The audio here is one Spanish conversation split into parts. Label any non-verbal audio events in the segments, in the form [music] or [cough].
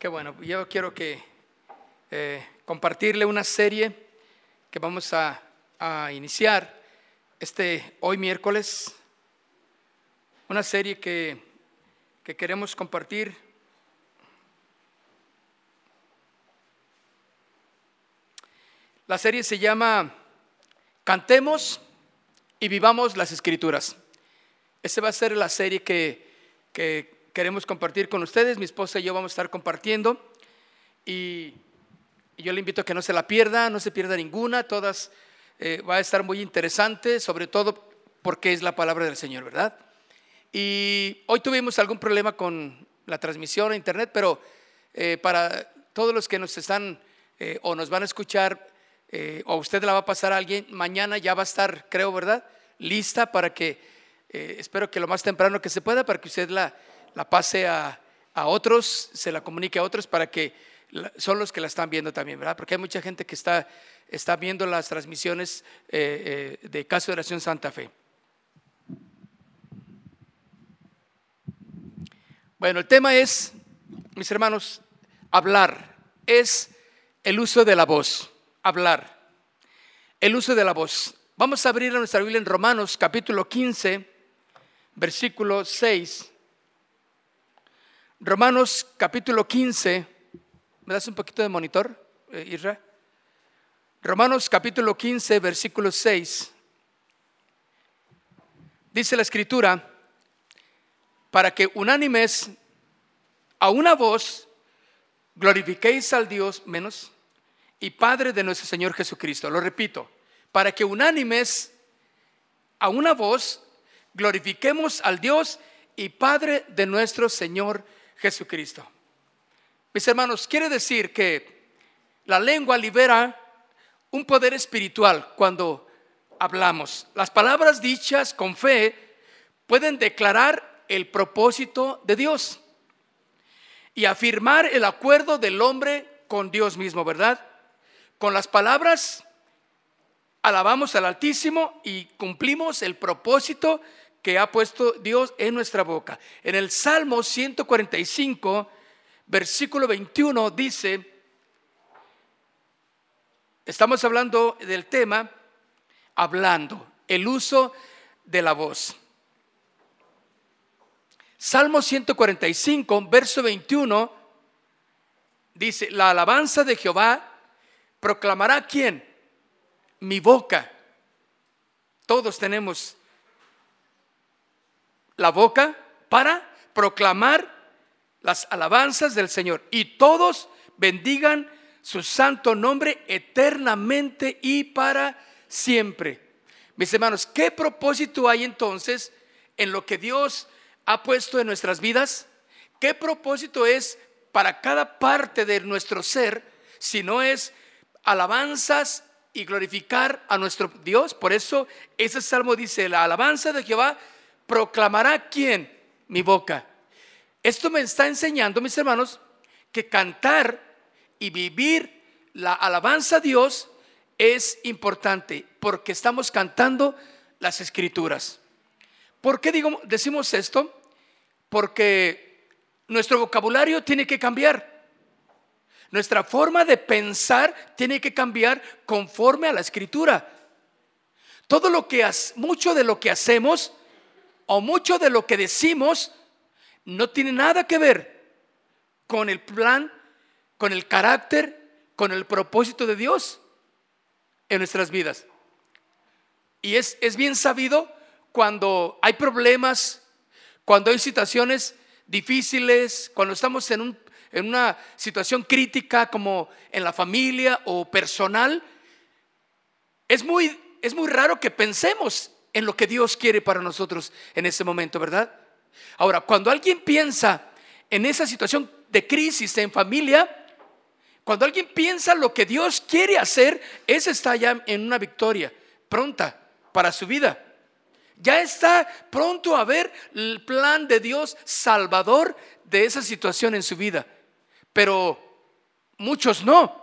Qué bueno, yo quiero que eh, compartirle una serie que vamos a, a, iniciar este hoy miércoles, una serie que, que queremos compartir. La serie se llama Cantemos y vivamos las escrituras. Esa va a ser la serie que que queremos compartir con ustedes. Mi esposa y yo vamos a estar compartiendo. Y, yo le invito a que no se la pierda, no se pierda ninguna. Todas eh, va a estar muy interesante, sobre todo porque es la palabra del Señor, ¿verdad? Y hoy tuvimos algún problema con la transmisión a internet, pero eh, para todos los que nos están eh, o nos van a escuchar, o usted la va a pasar a alguien, mañana ya va a estar, creo, ¿verdad? Lista para que eh, espero que lo más temprano que se pueda para que usted la, la pase a, a, otros, se la comunique a otros para que son los que la están viendo también, ¿verdad? Porque hay mucha gente que está, está viendo las transmisiones eh, eh, de Caso de Oración Santa Fe. Bueno, el tema es, mis hermanos, hablar. Es el uso de la voz, hablar. El uso de la voz. Vamos a abrir nuestra Biblia en Romanos capítulo 15 versículo 6. Romanos capítulo 15. ¿Me das un poquito de monitor, eh, Isra? Romanos capítulo 15, versículo 6. Dice la escritura, para que unánimes a una voz glorifiquéis al Dios menos y Padre de nuestro Señor Jesucristo. Lo repito, para que unánimes a una voz glorifiquemos al Dios y Padre de nuestro Señor Jesucristo. Mis hermanos, quiere decir que la lengua libera un poder espiritual cuando hablamos. Las palabras dichas con fe pueden declarar el propósito de Dios y afirmar el acuerdo del hombre con Dios mismo, ¿verdad? Con las palabras alabamos al Altísimo y cumplimos el propósito que ha puesto Dios en nuestra boca. En el Salmo 145, versículo 21 dice, estamos hablando del tema, hablando, el uso de la voz. Salmo 145, verso 21, dice, la alabanza de Jehová proclamará quién? Mi boca. Todos tenemos la boca para proclamar las alabanzas del Señor. Y todos bendigan su santo nombre eternamente y para siempre. Mis hermanos, ¿qué propósito hay entonces en lo que Dios ha puesto en nuestras vidas? ¿Qué propósito es para cada parte de nuestro ser si no es alabanzas y glorificar a nuestro Dios? Por eso ese salmo dice, la alabanza de Jehová proclamará quién? Mi boca. Esto me está enseñando, mis hermanos, que cantar y vivir la alabanza a Dios es importante porque estamos cantando las escrituras. ¿Por qué digo, decimos esto? Porque nuestro vocabulario tiene que cambiar. Nuestra forma de pensar tiene que cambiar conforme a la escritura. Todo lo que mucho de lo que hacemos o mucho de lo que decimos no tiene nada que ver con el plan, con el carácter, con el propósito de Dios en nuestras vidas. Y es, es bien sabido cuando hay problemas, cuando hay situaciones difíciles, cuando estamos en, un, en una situación crítica como en la familia o personal, es muy, es muy raro que pensemos en lo que Dios quiere para nosotros en ese momento, ¿verdad? Ahora, cuando alguien piensa en esa situación de crisis en familia, cuando alguien piensa lo que Dios quiere hacer, ese está ya en una victoria pronta para su vida. Ya está pronto a ver el plan de Dios salvador de esa situación en su vida. Pero muchos no.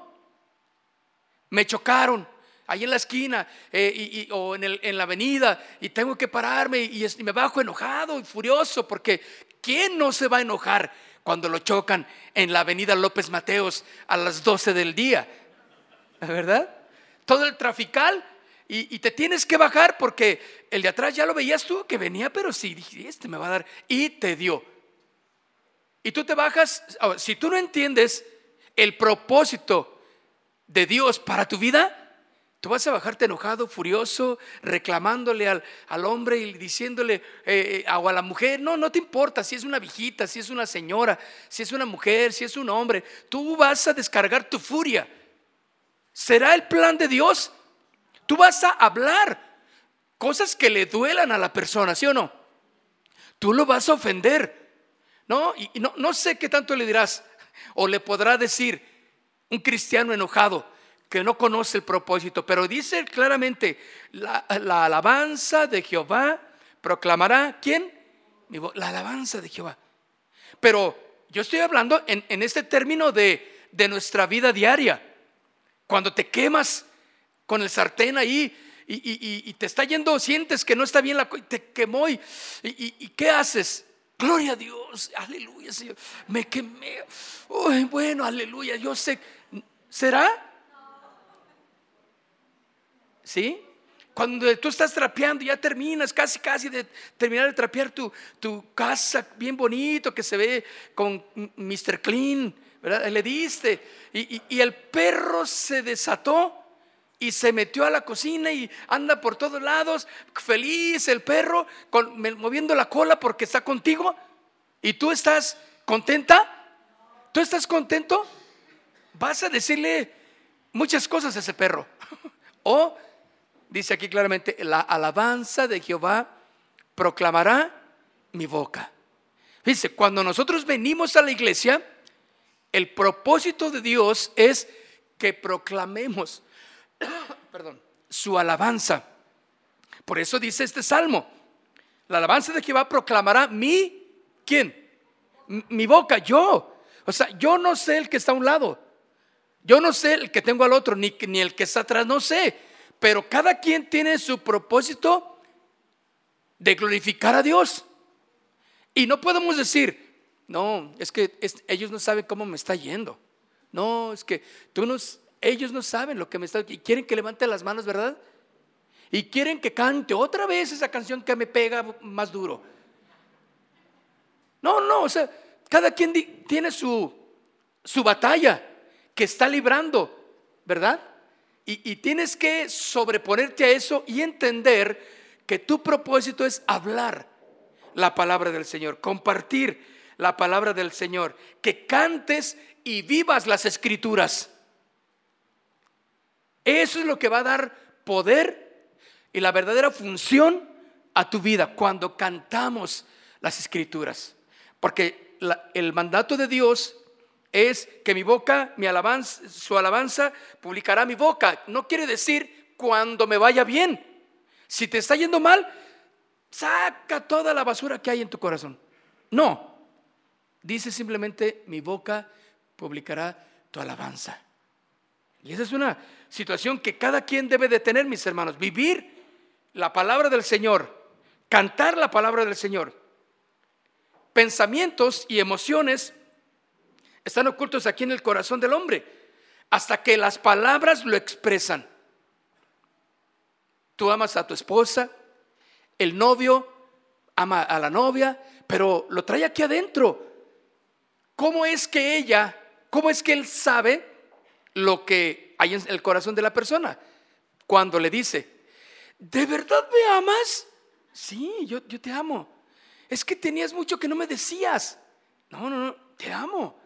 Me chocaron ahí en la esquina eh, o en, la avenida y tengo que pararme y, y me bajo enojado y furioso porque ¿quién no se va a enojar cuando lo chocan en la avenida López Mateos a las 12 del día? ¿Verdad? Todo el trafical y, te tienes que bajar porque el de atrás ya lo veías tú que venía, pero sí, dije, este me va a dar. Y te dio. Y tú te bajas, si tú no entiendes el propósito de Dios para tu vida, tú vas a bajarte enojado, furioso, reclamándole al, al hombre y diciéndole eh, eh, o a la mujer, no, no te importa si es una viejita, si es una señora, si es una mujer, si es un hombre, tú vas a descargar tu furia. ¿Será el plan de Dios? Tú vas a hablar cosas que le duelan a la persona, ¿sí o no? Tú lo vas a ofender, ¿no? Y no, no sé qué tanto le dirás o le podrá decir un cristiano enojado que no conoce el propósito, pero dice claramente, la, alabanza de Jehová proclamará, ¿quién? La alabanza de Jehová. Pero yo estoy hablando en, en este término de, de nuestra vida diaria. Cuando te quemas con el sartén ahí y, te está yendo, sientes que no está bien la te quemó y, y, ¿qué haces? Gloria a Dios, aleluya, Señor. Me quemé. Bueno, aleluya, yo sé. ¿Será? ¿Sí? Cuando tú estás trapeando, ya terminas casi, casi de terminar de trapear tu, tu casa bien bonito que se ve con Mr. Clean, ¿verdad? Le diste y, y el perro se desató y se metió a la cocina y anda por todos lados, feliz el perro, moviendo la cola porque está contigo. ¿Y tú estás contenta? ¿Tú estás contento? Vas a decirle muchas cosas a ese perro. [laughs] o, dice aquí claramente, la alabanza de Jehová proclamará mi boca. Dice, cuando nosotros venimos a la iglesia, el propósito de Dios es que proclamemos [coughs] su alabanza. Por eso dice este salmo, la alabanza de Jehová proclamará mi, ¿quién? Mi boca, yo. O sea, yo no sé el que está a un lado. Yo no sé el que tengo al otro, ni, ni el que está atrás, no sé. Pero cada quien tiene su propósito de glorificar a Dios. Y no podemos decir, no, es que ellos no saben cómo me está yendo. No, es que ellos no saben lo que me está y quieren que levante las manos, ¿verdad? Y quieren que cante otra vez esa canción que me pega más duro. No, no, o sea, cada quien tiene su, su batalla que está librando, ¿verdad? Y, tienes que sobreponerte a eso y entender que tu propósito es hablar la palabra del Señor, compartir la palabra del Señor, que cantes y vivas las escrituras. Eso es lo que va a dar poder y la verdadera función a tu vida cuando cantamos las escrituras. Porque el mandato de Dios es que mi boca, mi alabanza, su alabanza publicará mi boca. No quiere decir cuando me vaya bien. Si te está yendo mal, saca toda la basura que hay en tu corazón. No. Dice simplemente mi boca publicará tu alabanza. Y esa es una situación que cada quien debe de tener, mis hermanos. Vivir la palabra del Señor, cantar la palabra del Señor. Pensamientos y emociones están ocultos aquí en el corazón del hombre hasta que las palabras lo expresan. Tú amas a tu esposa, el novio ama a la novia, pero lo trae aquí adentro. ¿Cómo es que ella, cómo es que él sabe lo que hay en el corazón de la persona. Cuando le dice, ¿de verdad me amas? Sí, yo, yo te amo. Es que tenías mucho que no me decías. No, no, no, te amo.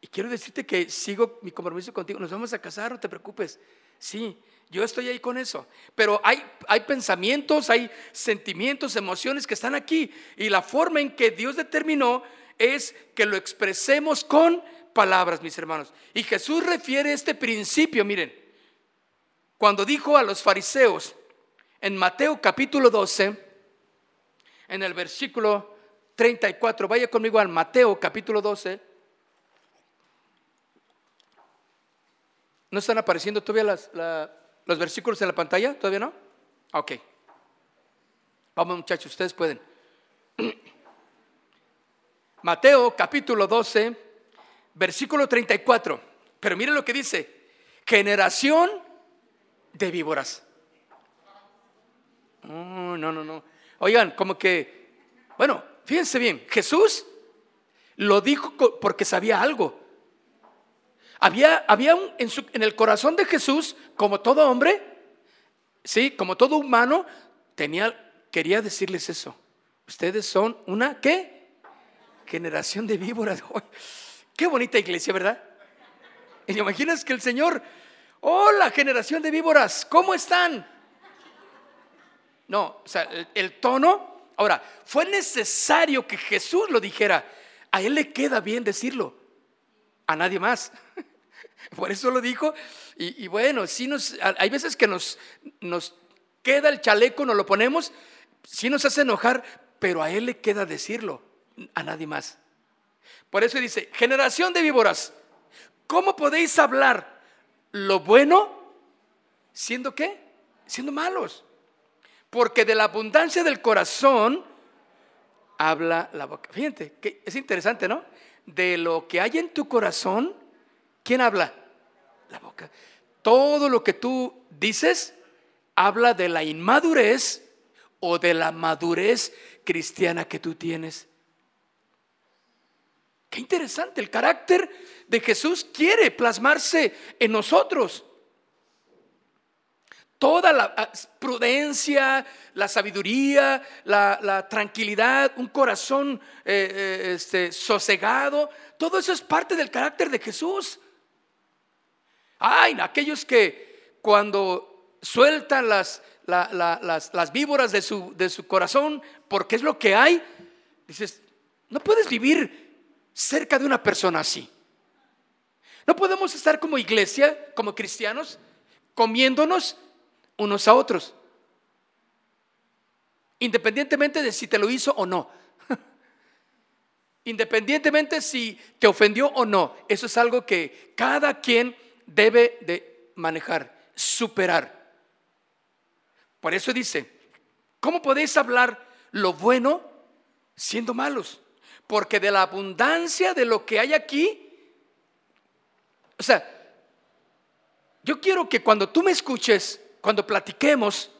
Y quiero decirte que sigo mi compromiso contigo. Nos vamos a casar, no te preocupes. Sí, yo estoy ahí con eso. Pero hay, hay pensamientos, hay sentimientos, emociones que están aquí. Y la forma en que Dios determinó es que lo expresemos con palabras, mis hermanos. Y Jesús refiere este principio, miren, cuando dijo a los fariseos en Mateo capítulo 12, en el versículo 34, vaya conmigo al Mateo capítulo 12. ¿No están apareciendo todavía los versículos en la pantalla? ¿Todavía no? Ok. Vamos muchachos, ustedes pueden. [clears throat] Mateo capítulo 12, versículo 34. Pero miren lo que dice. Generación de víboras. Oh, no, no, no. Oigan, como que, bueno, fíjense bien, Jesús lo dijo porque sabía algo. Había, había un, en, su, en el corazón de Jesús, como todo hombre, sí, como todo humano, tenía, quería decirles eso. Ustedes son una, ¿qué? Generación de víboras. [laughs] Qué bonita iglesia, ¿verdad? Y imaginas que el Señor, hola generación de víboras, ¿cómo están? No, o sea, el, tono, ahora, fue necesario que Jesús lo dijera. A él le queda bien decirlo, a nadie más. [laughs] Por eso lo dijo. Y, bueno, sí nos, hay veces que nos, nos queda el chaleco, nos lo ponemos, sí nos hace enojar, pero a él le queda decirlo, a nadie más. Por eso dice, generación de víboras, ¿cómo podéis hablar lo bueno siendo qué? Siendo malos. Porque de la abundancia del corazón habla la boca. Fíjate, que es interesante, ¿no? De lo que hay en tu corazón, ¿quién habla? La boca. Todo lo que tú dices habla de la inmadurez o de la madurez cristiana que tú tienes. Qué interesante, el carácter de Jesús quiere plasmarse en nosotros. Toda la ah, prudencia, la sabiduría, la, tranquilidad, un corazón eh, eh, este, sosegado, todo eso es parte del carácter de Jesús. Ay, aquellos que cuando sueltan las, víboras de su, de su corazón, porque es lo que hay, dices, no puedes vivir cerca de una persona así. No podemos estar como iglesia, como cristianos, comiéndonos unos a otros, independientemente de si te lo hizo o no. [laughs] Independientemente si te ofendió o no, eso es algo que cada quien debe de manejar, superar. Por eso dice, ¿cómo podéis hablar lo bueno siendo malos? Porque de la abundancia de lo que hay aquí, o sea, yo quiero que cuando tú me escuches, cuando platiquemos,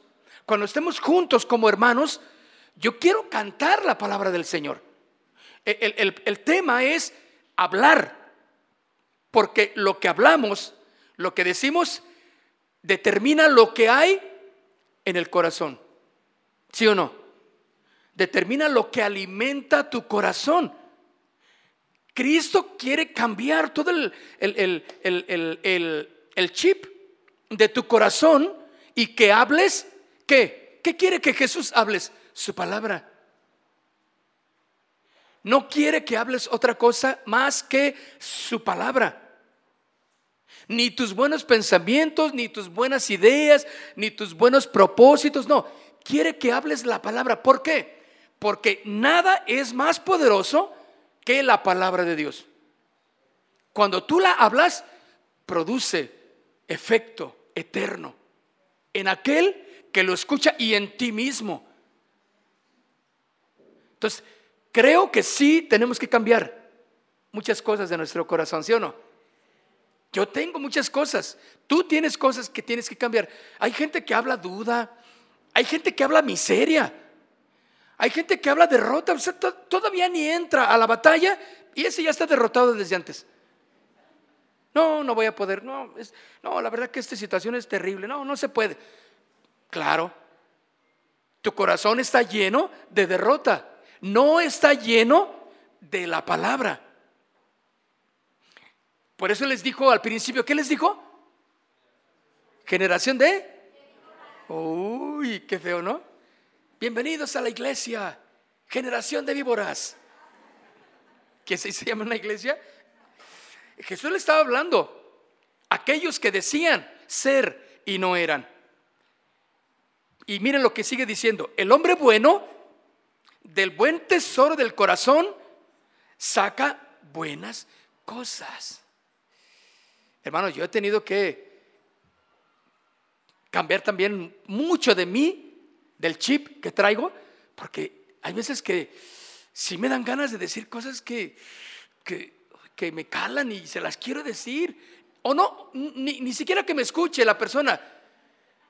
cuando estemos juntos como hermanos, yo quiero cantar la palabra del Señor. El, tema es hablar, porque lo que hablamos, lo que decimos, determina lo que hay en el corazón. ¿Sí o no? determina lo que alimenta tu corazón. Cristo quiere cambiar todo el, el, chip de tu corazón y que hables, ¿qué? ¿Qué quiere que Jesús hables? Su palabra. No quiere que hables otra cosa más que su palabra. Ni tus buenos pensamientos, ni tus buenas ideas, ni tus buenos propósitos, no. Quiere que hables la palabra. ¿Por qué? Porque nada es más poderoso que la palabra de Dios. Cuando tú la hablas, produce efecto eterno en aquel que lo escucha y en ti mismo. Entonces, creo que sí tenemos que cambiar muchas cosas de nuestro corazón, ¿sí o no? Yo tengo muchas cosas, tú tienes cosas que tienes que cambiar. Hay gente que habla duda, hay gente que habla miseria, hay gente que habla derrota, todavía ni entra a la batalla y ese ya está derrotado desde antes. No, no voy a poder. No, no, la verdad que esta situación es terrible. No, no se puede. Claro, tu corazón está lleno de derrota. No está lleno de la palabra. Por eso les dijo al principio, ¿qué les dijo? Generación de... Uy, qué feo, ¿no? Bienvenidos a la iglesia, generación de víboras. que se llama una iglesia. Jesús le estaba hablando a aquellos que decían ser y no eran. Y miren lo que sigue diciendo, el hombre bueno del buen tesoro del corazón saca buenas cosas. Hermanos, yo he tenido que cambiar también mucho de mí, del chip que traigo, porque hay veces que sí me dan ganas de decir cosas que, que, me calan y se las quiero decir. O no, ni, ni siquiera que me escuche la persona.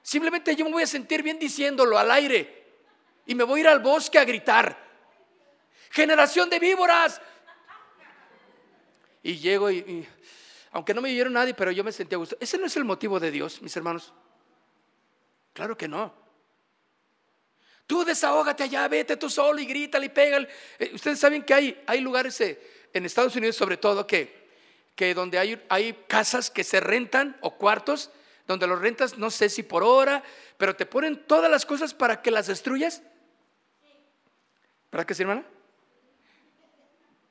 Simplemente yo me voy a sentir bien diciéndolo al aire y me voy a ir al bosque a gritar. Generación de víboras. Y llego y, aunque no me oyeron nadie, pero yo me sentía a gusto. Ese no es el motivo de Dios, mis hermanos. Claro que no. Tú desahógate allá, vete tú solo y grítale y pégale. Eh, ustedes saben que hay, hay lugares eh, en Estados Unidos sobre todo que, que donde hay, hay casas que se rentan o cuartos donde los rentas no sé si por hora, pero te ponen todas las cosas para que las destruyas. ¿Verdad que sí, hermana?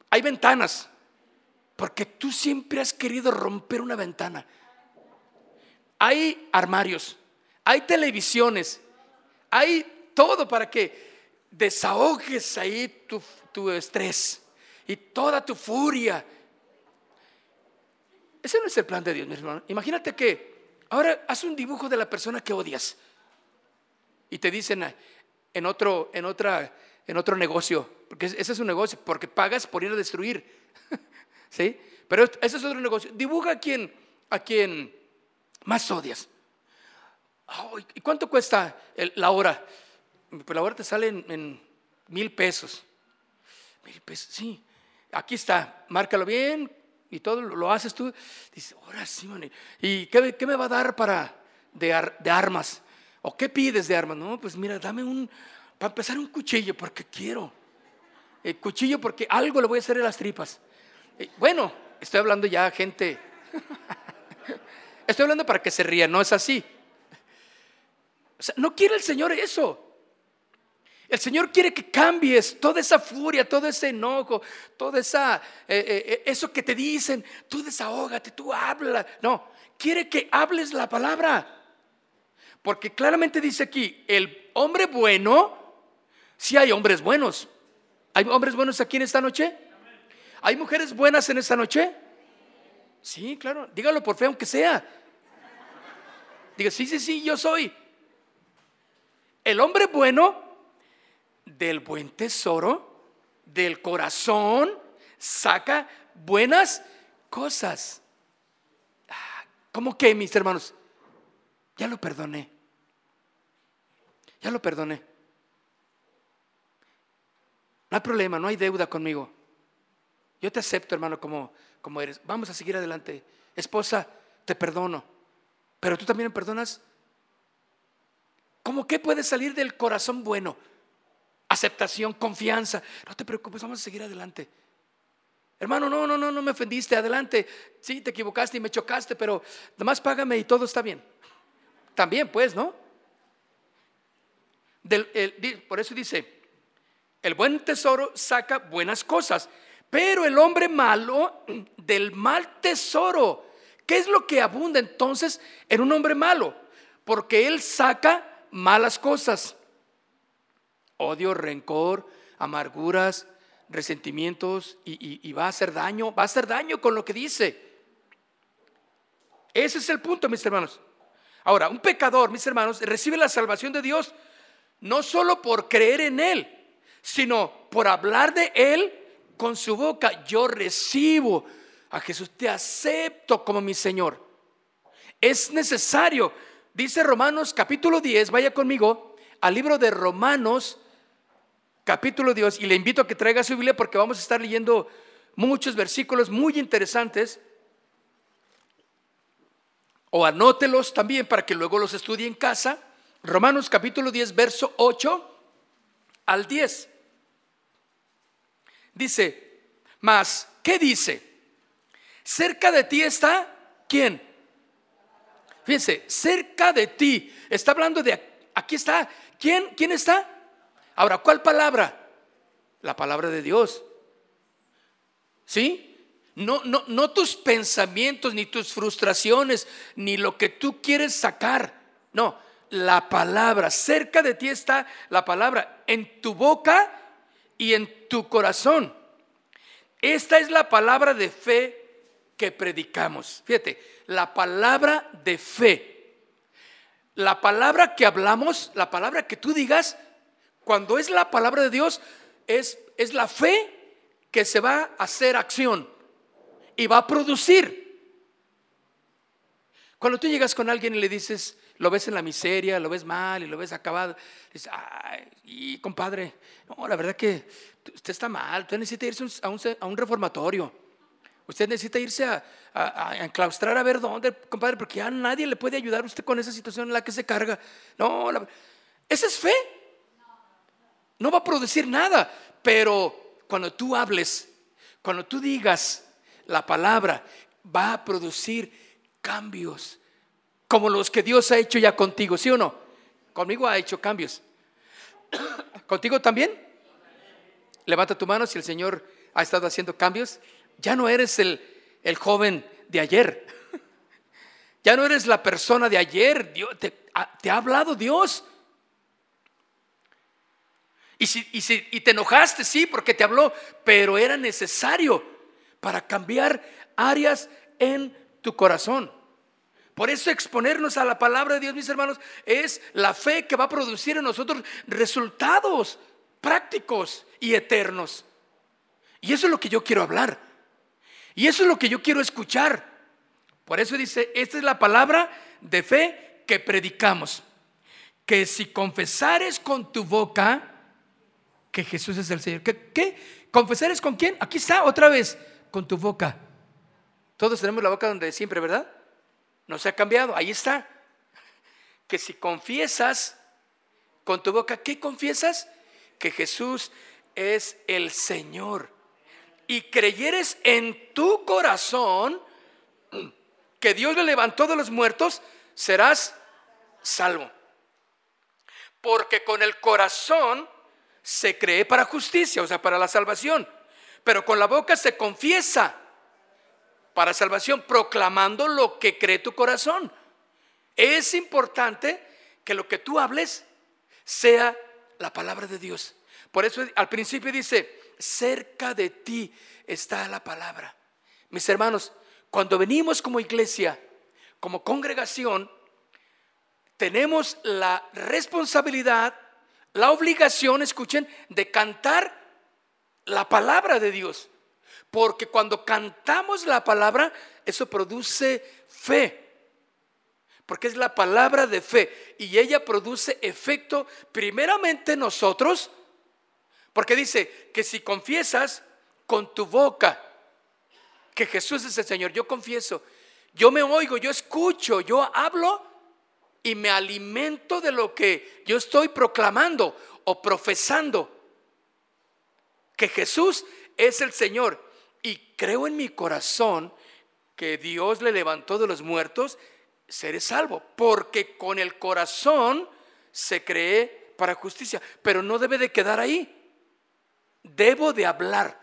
Hay ventanas, porque tú siempre has querido romper una ventana. Hay armarios, hay televisiones, hay todo para que desahogues ahí tu, estrés y toda tu furia. Ese no es el plan de Dios, mi hermano. Imagínate que ahora haz un dibujo de la persona que odias y te dicen en otro, en otra, en otro negocio, porque ese es un negocio, porque pagas por ir a destruir, [laughs] ¿sí? Pero ese es otro negocio. Dibuja a quien, a quien más odias. ¿Y cuánto cuesta la hora? Pues la hora te sale en, mil pesos. Mil pesos, sí. Aquí está, márcalo bien y todo lo haces tú. Dices, ahora sí, man. ¿Y qué, me va a dar para de, armas? ¿O qué pides de armas? No, pues mira, dame un, para empezar un cuchillo porque quiero. El cuchillo porque algo le voy a hacer en las tripas. Bueno, estoy hablando ya gente. estoy hablando para que se ría, no es así. O sea, no quiere el Señor eso. El Señor quiere que cambies toda esa furia, todo ese enojo, todo esa, eh, eh, eh, eso que te dicen, tú desahógate, tú habla. No, quiere que hables la palabra. Porque claramente dice aquí, el hombre bueno, si hay hombres buenos. ¿Hay hombres buenos aquí en esta noche? ¿Hay mujeres buenas en esta noche? Sí, claro, dígalo por fe, aunque sea. Diga, sí, sí, sí, yo soy. El hombre bueno del buen tesoro, del corazón, saca buenas cosas. Ah, ¿Cómo que, mis hermanos? Ya lo perdoné. Ya lo perdoné. No hay problema, no hay deuda conmigo. Yo te acepto, hermano, como, como eres. Vamos a seguir adelante. Esposa, te perdono. Pero tú también me perdonas. ¿Cómo que puede salir del corazón bueno? aceptación, confianza. No te preocupes, vamos a seguir adelante. Hermano, no, no, no, no me ofendiste, adelante. Sí, te equivocaste y me chocaste, pero más págame y todo está bien. También, pues, ¿no? por eso dice, el buen tesoro saca buenas cosas, pero el hombre malo del mal tesoro, ¿qué es lo que abunda entonces en un hombre malo? Porque él saca malas cosas odio, rencor, amarguras, resentimientos y, va a hacer daño, va a hacer daño con lo que dice. Ese es el punto, mis hermanos. Ahora, un pecador, mis hermanos, recibe la salvación de Dios no solo por creer en Él, sino por hablar de Él con su boca. Yo recibo a Jesús, te acepto como mi Señor. Es necesario, dice Romanos capítulo 10, vaya conmigo al libro de Romanos capítulo Dios y le invito a que traiga su Biblia porque vamos a estar leyendo muchos versículos muy interesantes. O anótelos también para que luego los estudie en casa. Romanos capítulo 10, verso 8 al 10. Dice, mas, ¿qué dice? Cerca de ti está, ¿quién? Fíjense, cerca de ti. Está hablando de, aquí está, ¿quién? ¿Quién está? Ahora, ¿cuál palabra? La palabra de Dios. ¿Sí? No, no, no tus pensamientos, ni tus frustraciones, ni lo que tú quieres sacar. No, la palabra. Cerca de ti está la palabra. En tu boca y en tu corazón. Esta es la palabra de fe que predicamos. Fíjate, la palabra de fe. La palabra que hablamos, la palabra que tú digas, cuando es la palabra de Dios, es, es la fe que se va a hacer acción y va a producir. Cuando tú llegas con alguien y le dices, lo ves en la miseria, lo ves mal y lo ves acabado, dices, ay, y compadre, no, la verdad que usted está mal, usted necesita irse a un, reformatorio, usted necesita irse a, a, a, enclaustrar a ver dónde, compadre, porque ya nadie le puede ayudar a usted con esa situación en la que se carga. No, esa es fe. No va a producir nada, pero cuando tú hables, cuando tú digas, la palabra va a producir cambios, como los que Dios ha hecho ya contigo, ¿sí o no? Conmigo ha hecho cambios. [coughs] ¿Contigo también? Levanta tu mano si el Señor ha estado haciendo cambios. Ya no eres el, el joven de ayer. [laughs] Ya no eres la persona de ayer. Dios, te, te, ha hablado Dios. Y, si, y, si, y te enojaste, sí, porque te habló, pero era necesario para cambiar áreas en tu corazón. Por eso exponernos a la palabra de Dios, mis hermanos, es la fe que va a producir en nosotros resultados prácticos y eternos. Y eso es lo que yo quiero hablar. Y eso es lo que yo quiero escuchar. Por eso dice, esta es la palabra de fe que predicamos. Que si confesares con tu boca que Jesús es el Señor. ¿Qué? ¿Confesares con quién? Aquí está otra vez con tu boca. Todos tenemos la boca donde siempre, ¿verdad? No se ha cambiado, ahí está. Que si confiesas con tu boca, ¿qué confiesas? Que Jesús es el Señor. Y creyeres en tu corazón que Dios le levantó de los muertos, serás salvo. Porque con el corazón se cree para justicia, o sea, para la salvación pero con la boca se confiesa para salvación, proclamando lo que cree tu corazón. Es importante que lo que tú hables sea la palabra de Dios. Por eso al principio dice, cerca de ti está la palabra. Mis hermanos, cuando venimos como iglesia, como congregación, tenemos la responsabilidad, la obligación, escuchen, de cantar la palabra de Dios. Porque cuando cantamos la palabra, eso produce fe. Porque es la palabra de fe. Y ella produce efecto primeramente en nosotros. Porque dice que si confiesas con tu boca que Jesús es el Señor, yo confieso, yo me oigo, yo escucho, yo hablo y me alimento de lo que yo estoy proclamando o profesando que Jesús es el Señor. Y creo en mi corazón que Dios le levantó de los muertos, seré salvo. Porque con el corazón se cree para justicia. Pero no debe de quedar ahí. Debo de hablar.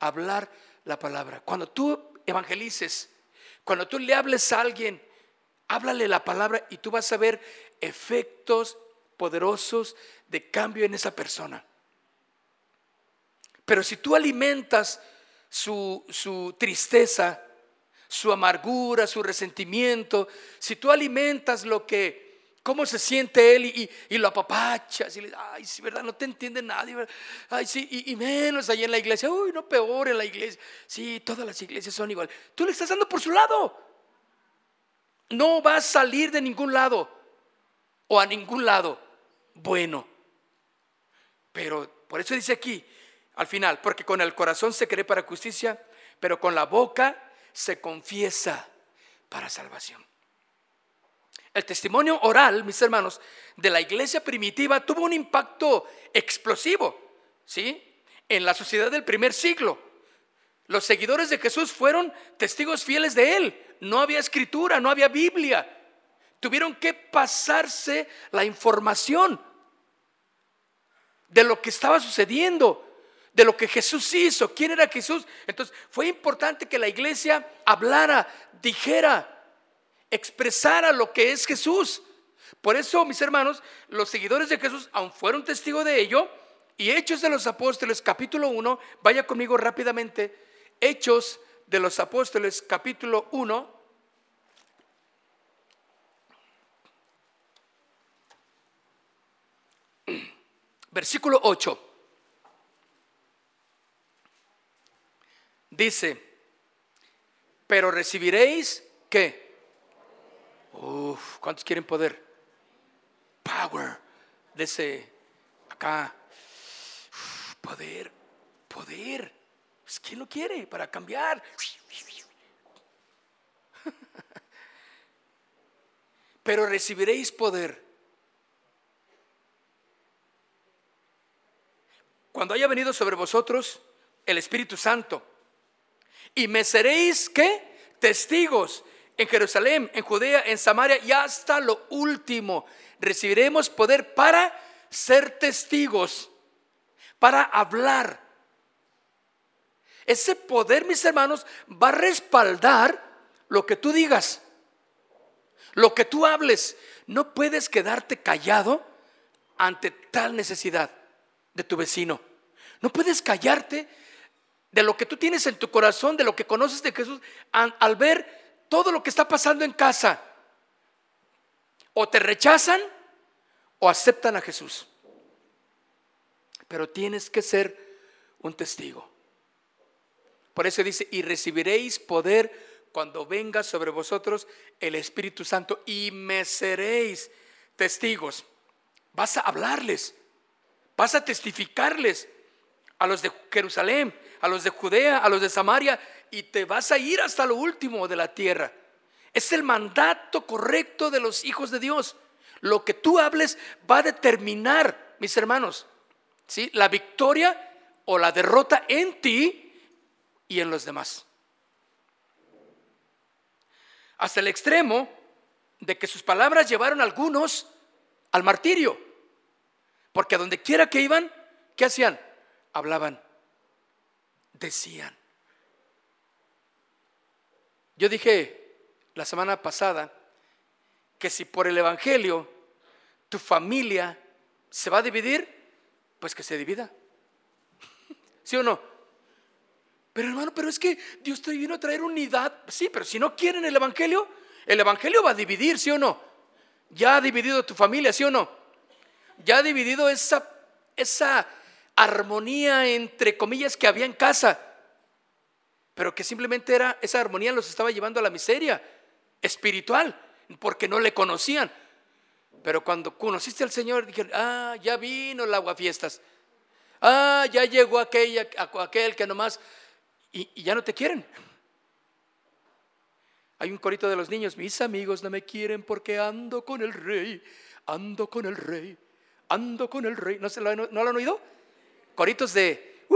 Hablar la palabra. Cuando tú evangelices, cuando tú le hables a alguien, háblale la palabra y tú vas a ver efectos poderosos de cambio en esa persona. Pero si tú alimentas su, su tristeza, su amargura, su resentimiento, si tú alimentas lo que, cómo se siente él y, lo apapachas y le ay, sí, ¿verdad? No te entiende nadie, Ay, sí, y, menos ahí en la iglesia, uy, no peor en la iglesia. Sí, todas las iglesias son igual. Tú le estás dando por su lado. No va a salir de ningún lado o a ningún lado bueno. Pero por eso dice aquí, al final, porque con el corazón se cree para justicia, pero con la boca se confiesa para salvación. El testimonio oral, mis hermanos, de la iglesia primitiva tuvo un impacto explosivo, ¿sí? En la sociedad del primer siglo. Los seguidores de Jesús fueron testigos fieles de él. No había escritura, no había Biblia. Tuvieron que pasarse la información de lo que estaba sucediendo de lo que Jesús hizo. ¿Quién era Jesús? Entonces fue importante que la iglesia hablara, dijera, expresara lo que es Jesús. Por eso, mis hermanos, los seguidores de Jesús aún fueron testigos de ello. Y Hechos de los Apóstoles, capítulo 1, vaya conmigo rápidamente. Hechos de los Apóstoles, capítulo 1. Versículo 8. Dice, pero recibiréis qué? Uf, ¿cuántos quieren poder? Power. De ese, acá. poder, poder. Pues, ¿Quién lo quiere para cambiar? [laughs] Pero recibiréis poder. Cuando haya venido sobre vosotros el Espíritu Santo y me seréis, ¿qué? Testigos en Jerusalén, en Judea, en Samaria y hasta lo último. Recibiremos poder para ser testigos, para hablar. Ese poder, mis hermanos, va a respaldar lo que tú digas, lo que tú hables. No puedes quedarte callado ante tal necesidad de tu vecino. No puedes callarte de lo que tú tienes en tu corazón, de lo que conoces de Jesús, al, ver todo lo que está pasando en casa. O te rechazan o aceptan a Jesús. Pero tienes que ser un testigo. Por eso dice, y recibiréis poder cuando venga sobre vosotros el Espíritu Santo y me seréis testigos. Vas a hablarles, vas a testificarles a los de Jerusalén, a los de Judea, a los de Samaria, y te vas a ir hasta lo último de la tierra. Es el mandato correcto de los hijos de Dios. Lo que tú hables va a determinar, mis hermanos, ¿sí? la victoria o la derrota en ti y en los demás. Hasta el extremo de que sus palabras llevaron a algunos al martirio. Porque a donde quiera que iban, ¿qué hacían? Hablaban decían. Yo dije la semana pasada que si por el Evangelio tu familia se va a dividir, pues que se divida. [laughs] ¿Sí o no? Pero hermano, pero es que Dios te vino a traer unidad. Sí, pero si no quieren el Evangelio, el Evangelio va a dividir, ¿sí o no? Ya ha dividido tu familia, ¿sí o no? Ya ha dividido esa, esa armonía entre comillas que había en casa, pero que simplemente era esa armonía los estaba llevando a la miseria espiritual, porque no le conocían. Pero cuando conociste al Señor, dijeron, ah, ya vino el aguafiestas. Ah, ya llegó aquella, aquel que nomás, y, ya no te quieren. Hay un corito de los niños, mis amigos no me quieren porque ando con el rey, ando con el rey, ando con el rey. ¿No, se no lo han oído? Coritos de,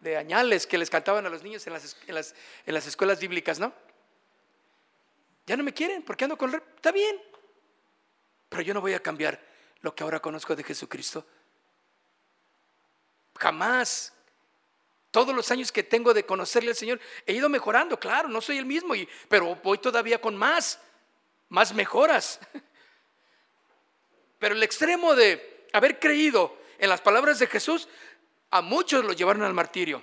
de añales que les cantaban a los niños en las, en las, escuelas bíblicas, ¿no? Ya no me quieren porque ando con... Está bien, pero yo no voy a cambiar lo que ahora conozco de Jesucristo. Jamás. Todos los años que tengo de conocerle al Señor, he ido mejorando, claro, no soy el mismo, y, pero voy todavía con más, más mejoras. [laughs] Pero el extremo de haber creído en las palabras de Jesús, a muchos los llevaron al martirio.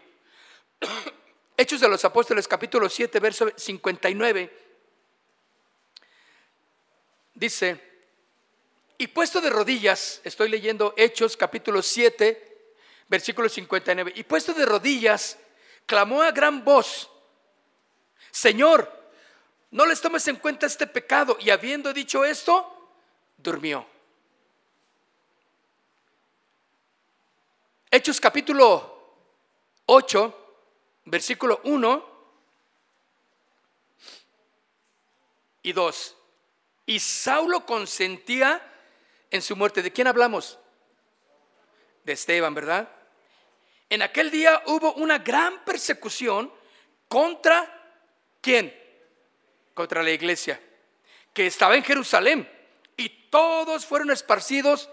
[clears throat] Hechos de los Apóstoles capítulo 7, verso 59, dice, y puesto de rodillas, estoy leyendo Hechos capítulo 7, versículo 59, y puesto de rodillas, clamó a gran voz, Señor, no les tomes en cuenta este pecado, y habiendo dicho esto, durmió. Hechos capítulo 8, versículo 1 y 2. Y Saulo consentía en su muerte. ¿De quién hablamos? De Esteban, ¿verdad? En aquel día hubo una gran persecución contra quién? Contra la iglesia, que estaba en Jerusalén. Y todos fueron esparcidos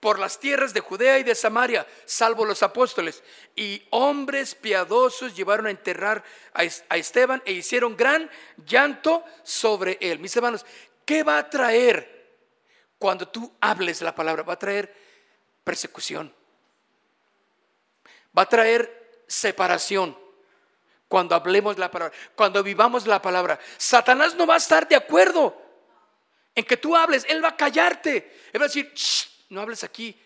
por las tierras de Judea y de Samaria, salvo los apóstoles. Y hombres piadosos llevaron a enterrar a Esteban e hicieron gran llanto sobre él. Mis hermanos, ¿qué va a traer cuando tú hables la palabra? Va a traer persecución. Va a traer separación cuando hablemos la palabra, cuando vivamos la palabra. Satanás no va a estar de acuerdo en que tú hables, él va a callarte. Él va a decir, no hables aquí.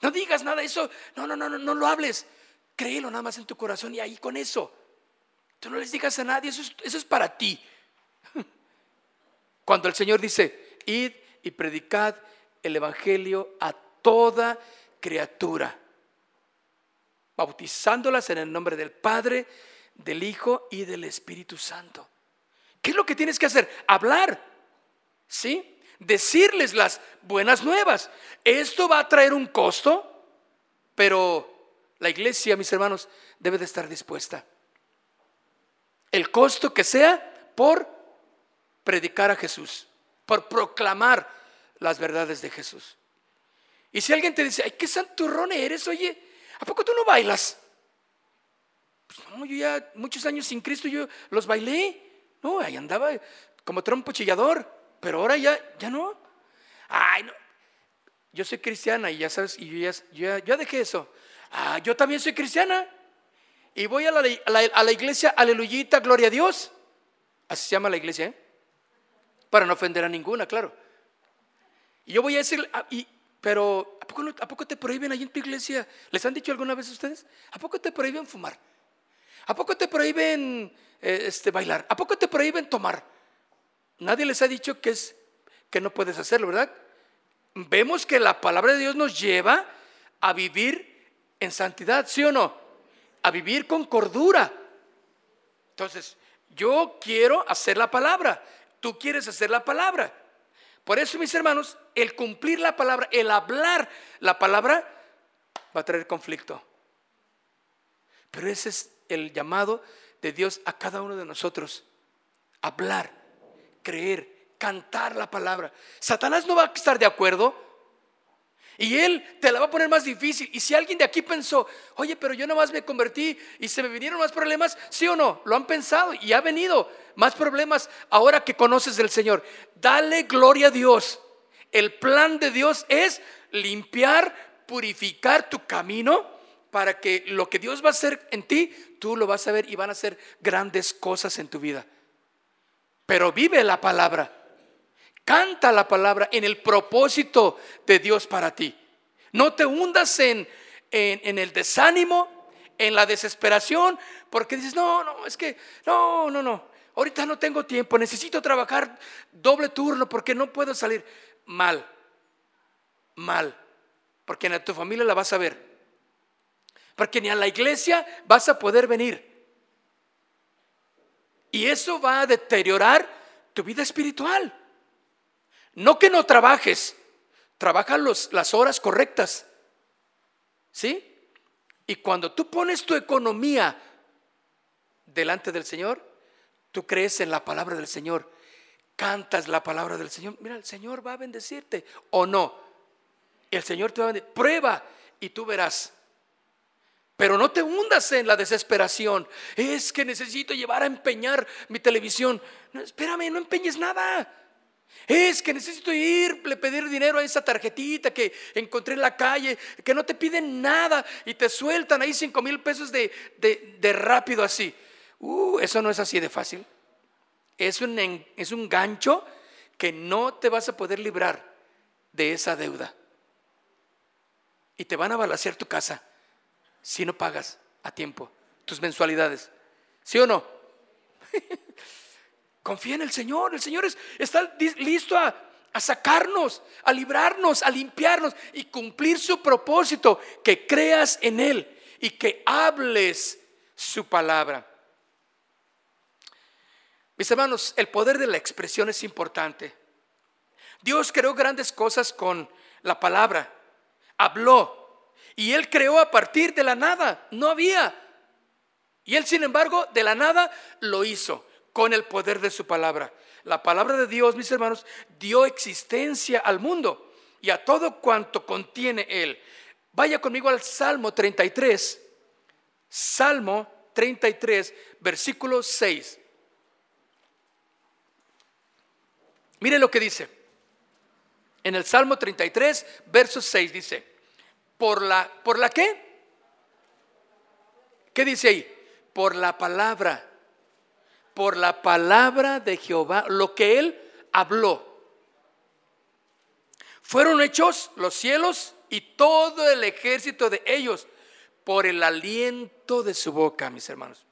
No digas nada eso. No, no, no, no, no lo hables. Créelo nada más en tu corazón y ahí con eso. Tú no les digas a nadie, eso es, eso es para ti. [laughs] Cuando el Señor dice, id y predicad el Evangelio a toda criatura, bautizándolas en el nombre del Padre, del Hijo y del Espíritu Santo. ¿Qué es lo que tienes que hacer? Hablar. ¿Sí? Decirles las buenas nuevas. Esto va a traer un costo, pero la iglesia, mis hermanos, debe de estar dispuesta. El costo que sea por predicar a Jesús, por proclamar las verdades de Jesús. Y si alguien te dice, ay, qué santurrón eres, oye, ¿a poco tú no bailas? Pues no, yo ya muchos años sin Cristo yo los bailé. No, ahí andaba como trompo chillador pero ahora ya, ya no. Ay, no. Yo soy cristiana y ya sabes, y yo ya, dejé eso. Ah, yo también soy cristiana. Y voy a la, iglesia, aleluyita, gloria a Dios. Así se llama la iglesia, ¿eh? Para no ofender a ninguna, claro. Y yo voy a decir, ah, y, pero ¿a poco, ¿a poco te prohíben ahí en tu iglesia? ¿Les han dicho alguna vez ustedes? ¿A poco te prohíben fumar? ¿A poco te prohíben eh, este, bailar? ¿A poco te prohíben tomar? Nadie les ha dicho que, es, que no puedes hacerlo, ¿verdad? Vemos que la palabra de Dios nos lleva a vivir en santidad, ¿sí o no? A vivir con cordura. Entonces, yo quiero hacer la palabra, tú quieres hacer la palabra. Por eso, mis hermanos, el cumplir la palabra, el hablar la palabra, va a traer conflicto. Pero ese es el llamado de Dios a cada uno de nosotros. Hablar creer, cantar la palabra. Satanás no va a estar de acuerdo. Y él te la va a poner más difícil. Y si alguien de aquí pensó, oye, pero yo nomás me convertí y se me vinieron más problemas, sí o no, lo han pensado y ha venido más problemas ahora que conoces del Señor. Dale gloria a Dios. El plan de Dios es limpiar, purificar tu camino para que lo que Dios va a hacer en ti, tú lo vas a ver y van a hacer grandes cosas en tu vida pero vive la palabra. Canta la palabra en el propósito de Dios para ti. No te hundas en, en, el desánimo, en la desesperación, porque dices, no, no, es que, no, no, no, ahorita no tengo tiempo, necesito trabajar doble turno porque no puedo salir. Mal, mal, porque en tu familia la vas a ver, porque ni a la iglesia vas a poder venir. Y eso va a deteriorar tu vida espiritual. No que no trabajes, trabaja los, las horas correctas. ¿Sí? Y cuando tú pones tu economía delante del Señor, tú crees en la palabra del Señor, cantas la palabra del Señor. Mira, el Señor va a bendecirte o no. El Señor te va a bendecir. Prueba y tú verás. Pero no te hundas en la desesperación. Es que necesito llevar a empeñar mi televisión. No, espérame, no empeñes nada. Es que necesito irle pedir dinero a esa tarjetita que encontré en la calle, que no te piden nada y te sueltan ahí cinco mil pesos de, de, rápido así. Uh, eso no es así de fácil. Es un, es un gancho que no te vas a poder librar de esa deuda. Y te van a balasear tu casa si no pagas a tiempo tus mensualidades. ¿Sí o no? [laughs] Confía en el Señor. El Señor está listo a, a sacarnos, a librarnos, a limpiarnos y cumplir su propósito. Que creas en Él y que hables su palabra. Mis hermanos, el poder de la expresión es importante. Dios creó grandes cosas con la palabra. Habló, y Él creó a partir de la nada, no había. Y Él, sin embargo, de la nada lo hizo con el poder de su palabra. La palabra de Dios, mis hermanos, dio existencia al mundo. y a todo cuanto contiene él. Vaya conmigo al Salmo 33, Salmo 33, versículo 6. Mire lo que dice. En el Salmo 33, verso 6 dice, ¿por la, ¿por la qué? ¿Qué dice ahí? Por la palabra, por la palabra de Jehová, lo que él habló. Fueron hechos los cielos y todo el ejército de ellos por el aliento de su boca, mis hermanos.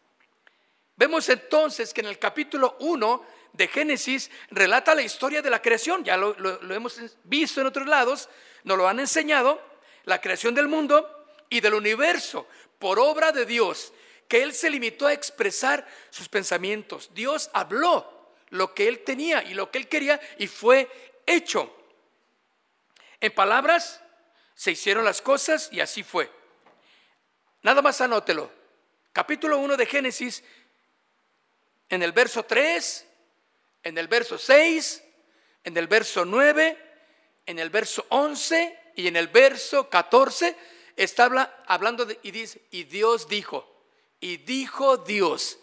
Vemos entonces que en el capítulo 1 de Génesis relata la historia de la creación, ya lo, hemos visto en otros lados, nos lo han enseñado, la creación del mundo y del universo por obra de Dios, que Él se limitó a expresar sus pensamientos. Dios habló lo que Él tenía y lo que Él quería y fue hecho. En palabras, se hicieron las cosas y así fue. Nada más anótelo. Capítulo 1 de Génesis, en el verso 3, en el verso 6, en el verso 9, en el verso 11 y en el verso 14 está hablando y dice, y Dios dijo, y dijo Dios,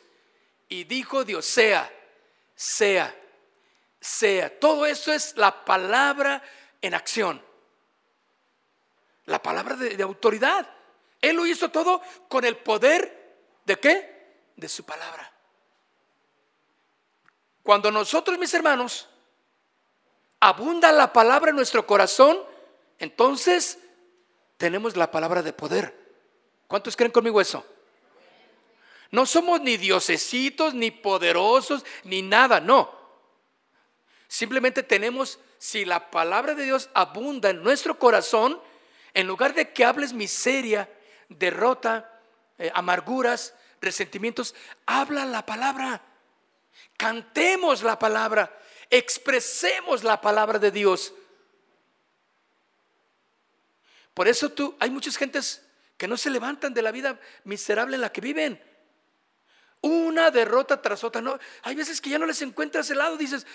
y dijo Dios, sea, sea, sea. Todo eso es la palabra en acción. La palabra de, de autoridad. Él lo hizo todo con el poder de qué? De su palabra. Cuando nosotros, mis hermanos, abunda la palabra en nuestro corazón, entonces tenemos la palabra de poder. ¿Cuántos creen conmigo eso? No somos ni diosesitos, ni poderosos, ni nada, no. Simplemente tenemos, si la palabra de Dios abunda en nuestro corazón, en lugar de que hables miseria, derrota, eh, amarguras, resentimientos, habla la palabra. Cantemos la palabra, expresemos la palabra de Dios. Por eso tú, hay muchas gentes que no se levantan de la vida miserable en la que viven. Una derrota tras otra. No, hay veces que ya no les encuentras el lado, dices,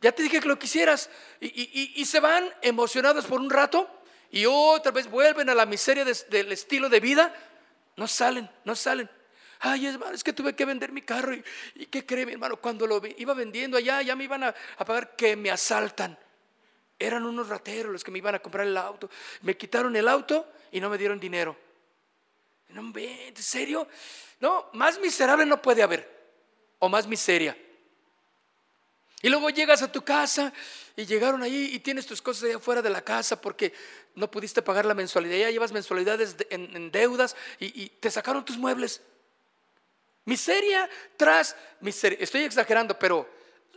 ya te dije que lo quisieras. Y, se van emocionados por un rato y otra vez vuelven a la miseria del estilo de vida. No salen, no salen. Ay, hermano, es que tuve que vender mi carro. ¿Y, y qué cree, mi hermano? Cuando lo iba vendiendo allá, ya me iban a, pagar que me asaltan. Eran unos rateros los que me iban a comprar el auto. Me quitaron el auto y no me dieron dinero. No, ¿En serio? No, más miserable no puede haber. O más miseria. Y luego llegas a tu casa y llegaron ahí y tienes tus cosas allá afuera de la casa porque no pudiste pagar la mensualidad. Ya llevas mensualidades en, deudas y, y, te sacaron tus muebles. Miseria tras miseria. Estoy exagerando, pero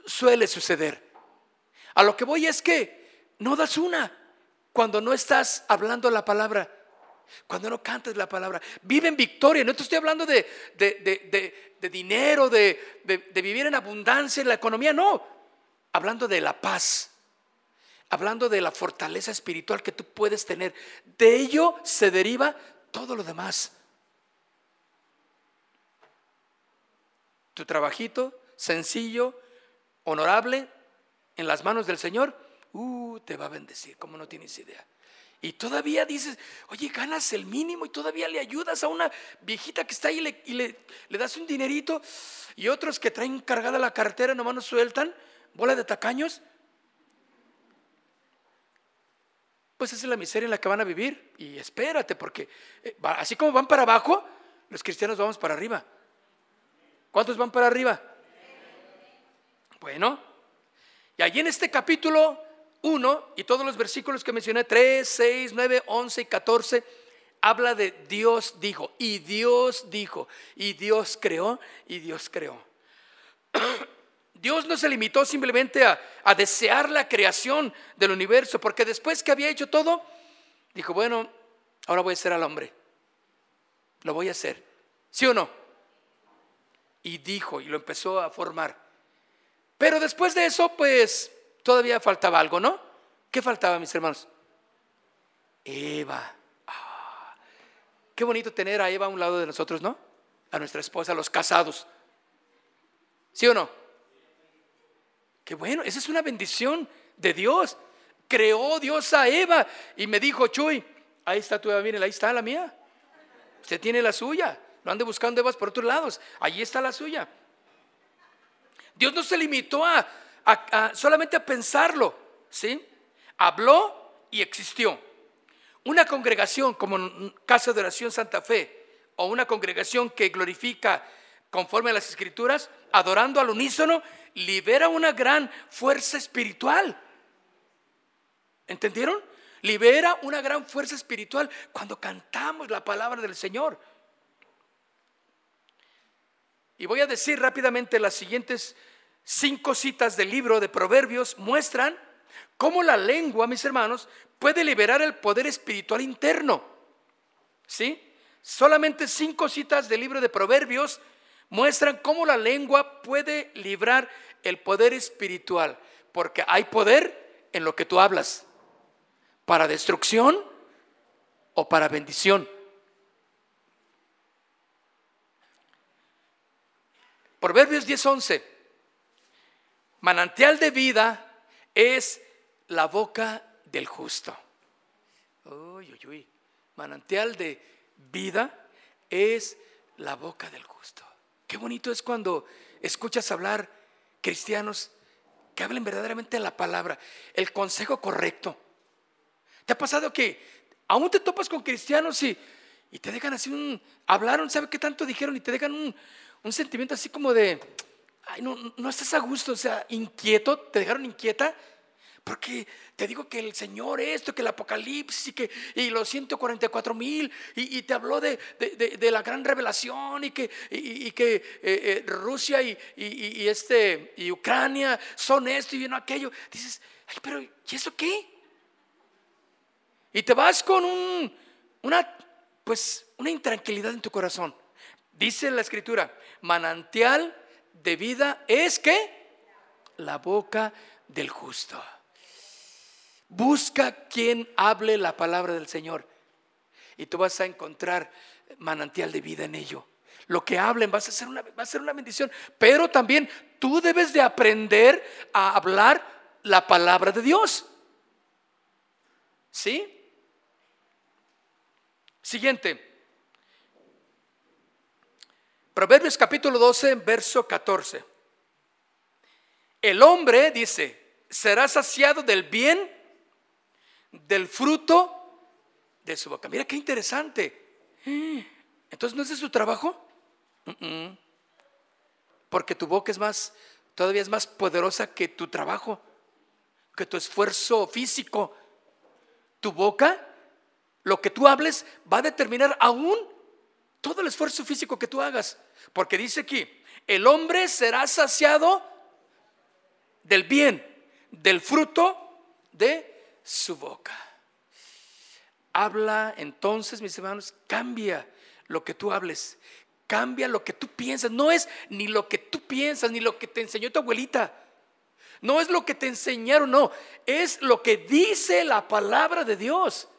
suele suceder. A lo que voy es que no das una cuando no estás hablando la palabra, cuando no cantas la palabra. Vive en victoria. No te estoy hablando de, de, dinero, de, vivir en abundancia en la economía, no. Hablando de la paz, hablando de la fortaleza espiritual que tú puedes tener. De ello se deriva todo lo demás. tu trabajito sencillo, honorable, en las manos del Señor, uh, te va a bendecir, como no tienes idea. Y todavía dices, oye, ganas el mínimo y todavía le ayudas a una viejita que está ahí y le, das un dinerito. Y otros que traen cargada la cartera, nomás nos sueltan, bola de tacaños. Pues esa es la miseria en la que van a vivir. Y espérate, porque eh, así como van para abajo, los cristianos vamos para arriba. ¿Cuántos van para arriba? Bueno, y allí en este capítulo 1 y todos los versículos que mencioné, 3, 6, 9, 11 y 14, habla de Dios dijo, y Dios dijo, y Dios creó, y Dios creó. [clears throat] Dios no se limitó simplemente a, a, desear la creación del universo, porque después que había hecho todo, dijo, bueno, ahora voy a ser al hombre. Lo voy a hacer. ¿Sí o no? y dijo y lo empezó a formar. Pero después de eso, pues todavía faltaba algo, ¿no? ¿Qué faltaba, mis hermanos? Eva. Ah, qué bonito tener a Eva a un lado de nosotros, ¿no? A nuestra esposa, a los casados. ¿Sí o no? Qué bueno, esa es una bendición de Dios. creó Dios a Eva y me dijo, Chuy, ahí está tu Eva, miren, ahí está la mía. Usted tiene la suya. No ande buscando Evas por otros lados. Allí está la suya. Dios no se limitó a, solamente a pensarlo, ¿sí? Habló y existió. Una congregación como Casa de Oración Santa Fe o una congregación que glorifica conforme a las escrituras, adorando al unísono, libera una gran fuerza espiritual. ¿Entendieron? Libera una gran fuerza espiritual cuando cantamos la palabra del Señor. Y voy a decir rápidamente las siguientes cinco citas del libro de Proverbios muestran cómo la lengua, mis hermanos, puede liberar el poder espiritual interno. ¿Sí? Solamente cinco citas del libro de Proverbios muestran cómo la lengua puede librar el poder espiritual, porque hay poder en lo que tú hablas, para destrucción o para bendición. Proverbios 10:11. Manantial de vida es la boca del justo. Uy, uy, uy. Manantial de vida es la boca del justo. Qué bonito es cuando escuchas hablar cristianos que hablen verdaderamente la palabra, el consejo correcto. ¿Te ha pasado que aún te topas con cristianos y, y te dejan así un, hablaron, ¿sabe qué tanto dijeron? Y te dejan un, un sentimiento así como de, ay, no, no estás a gusto, o sea, inquieto, te dejaron inquieta. Porque te digo que el Señor esto, que el Apocalipsis y que y los 144 mil y, te habló de, la gran revelación y que, y, que eh, eh, Rusia y, este, y Ucrania son esto y no aquello. Dices, ay, pero ¿y eso qué? Y te vas con un, una, pues, una intranquilidad en tu corazón. Dice la escritura, manantial de vida es que la boca del justo. Busca quien hable la palabra del Señor y tú vas a encontrar manantial de vida en ello. Lo que hablen va a ser una, va a ser una bendición, pero también tú debes de aprender a hablar la palabra de Dios. ¿Sí? Siguiente. Proverbios capítulo 12, verso 14. El hombre, dice, será saciado del bien, del fruto de su boca. Mira qué interesante. Entonces, ¿no es de su trabajo? Porque tu boca es más, todavía es más poderosa que tu trabajo, que tu esfuerzo físico. Tu boca, lo que tú hables, va a determinar aún todo el esfuerzo físico que tú hagas. Porque dice aquí, el hombre será saciado del bien, del fruto de su boca. Habla entonces, mis hermanos, cambia lo que tú hables, cambia lo que tú piensas. No es ni lo que tú piensas, ni lo que te enseñó tu abuelita. No es lo que te enseñaron, no. Es lo que dice la palabra de Dios.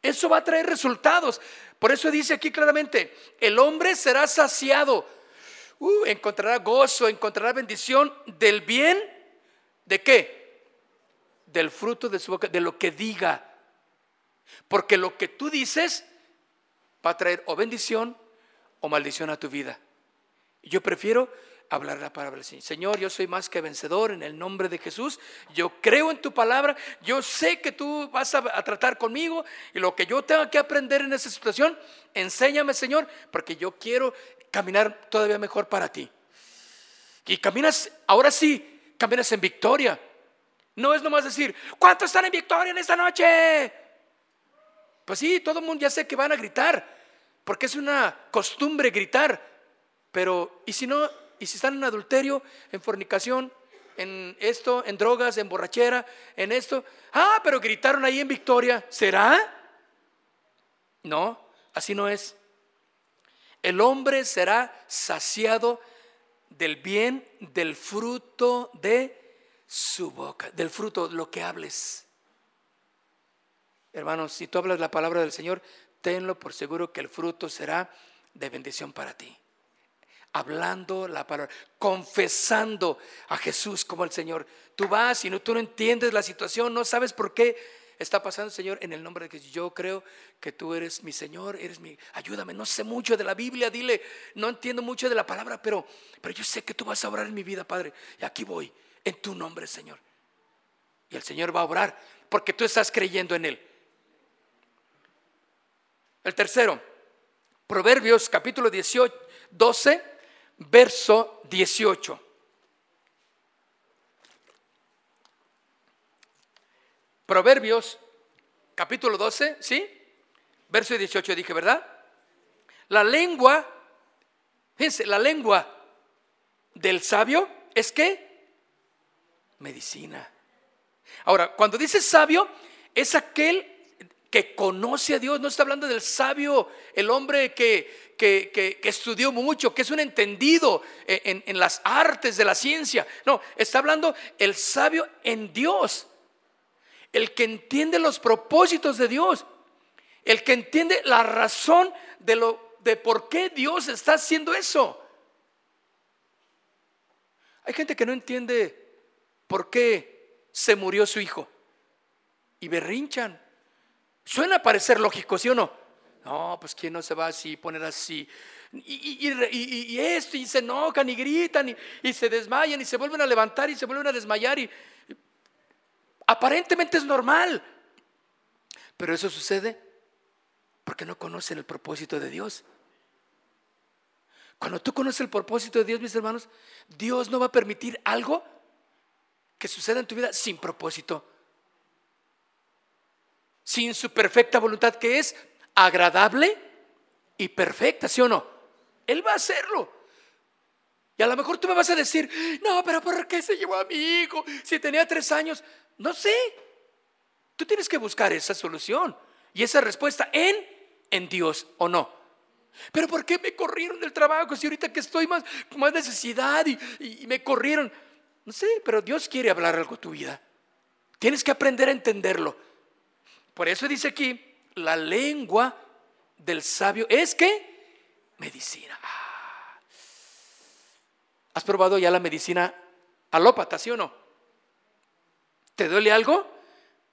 Eso va a traer resultados. Por eso dice aquí claramente, el hombre será saciado, uh, encontrará gozo, encontrará bendición del bien, ¿de qué? Del fruto de su boca, de lo que diga. Porque lo que tú dices va a traer o bendición o maldición a tu vida. Yo prefiero hablar la palabra del Señor. Señor, yo soy más que vencedor en el nombre de Jesús. Yo creo en tu palabra. Yo sé que tú vas a, tratar conmigo y lo que yo tenga que aprender en esa situación, enséñame, Señor, porque yo quiero caminar todavía mejor para ti. Y caminas, ahora sí, caminas en victoria. No es nomás decir, ¿cuántos están en victoria en esta noche? Pues sí, todo el mundo ya sé que van a gritar, porque es una costumbre gritar. Pero, ¿y si no y si están en adulterio, en fornicación, en esto, en drogas, en borrachera, en esto. Ah, pero gritaron ahí en victoria. ¿Será? No, así no es. El hombre será saciado del bien, del fruto de su boca, del fruto, lo que hables. Hermanos, si tú hablas la palabra del Señor, tenlo por seguro que el fruto será de bendición para ti. Hablando la palabra, confesando a Jesús como el Señor. Tú vas y no, tú no entiendes la situación, no sabes por qué está pasando, Señor, en el nombre de que yo creo que tú eres mi Señor, eres mi, ayúdame, no sé mucho de la Biblia, dile, no entiendo mucho de la palabra, pero, pero yo sé que tú vas a obrar en mi vida, Padre, y aquí voy, en tu nombre, Señor. Y el Señor va a obrar, porque tú estás creyendo en Él. El tercero, Proverbios capítulo 18, 12, verso 18. Proverbios capítulo 12, ¿sí? Verso 18 dije, ¿verdad? La lengua, fíjense, la lengua del sabio es que medicina. Ahora, cuando dice sabio, es aquel que conoce a Dios, no está hablando del sabio, el hombre que, que, estudió mucho, que es un entendido en, en las artes de la ciencia. No, está hablando el sabio en Dios el que entiende los propósitos de Dios, el que entiende la razón de, lo, de por qué Dios está haciendo eso. Hay gente que no entiende por qué se murió su hijo y berrinchan. Suena parecer lógico, ¿sí o no? No, pues quién no se va así, poner así. Y, esto, y se enojan y gritan y, se desmayan y se vuelven a levantar y se vuelven a desmayar. Y, Aparentemente es normal. Pero eso sucede porque no conocen el propósito de Dios. Cuando tú conoces el propósito de Dios, mis hermanos, Dios no va a permitir algo que suceda en tu vida sin propósito. Sin su perfecta voluntad, que es agradable y perfecta, ¿sí o no? Él va a hacerlo. Y a lo mejor tú me vas a decir, no, pero ¿por qué se llevó a mi hijo si tenía tres años? No sé. Tú tienes que buscar esa solución y esa respuesta en, en Dios o no. Pero ¿por qué me corrieron del trabajo si ahorita que estoy más con más necesidad y, me corrieron? No sé, pero Dios quiere hablar algo a tu vida. Tienes que aprender a entenderlo. Por eso dice aquí, la lengua del sabio es que medicina. Ah. ¿Has probado ya la medicina alópata, sí o no? ¿Te duele algo?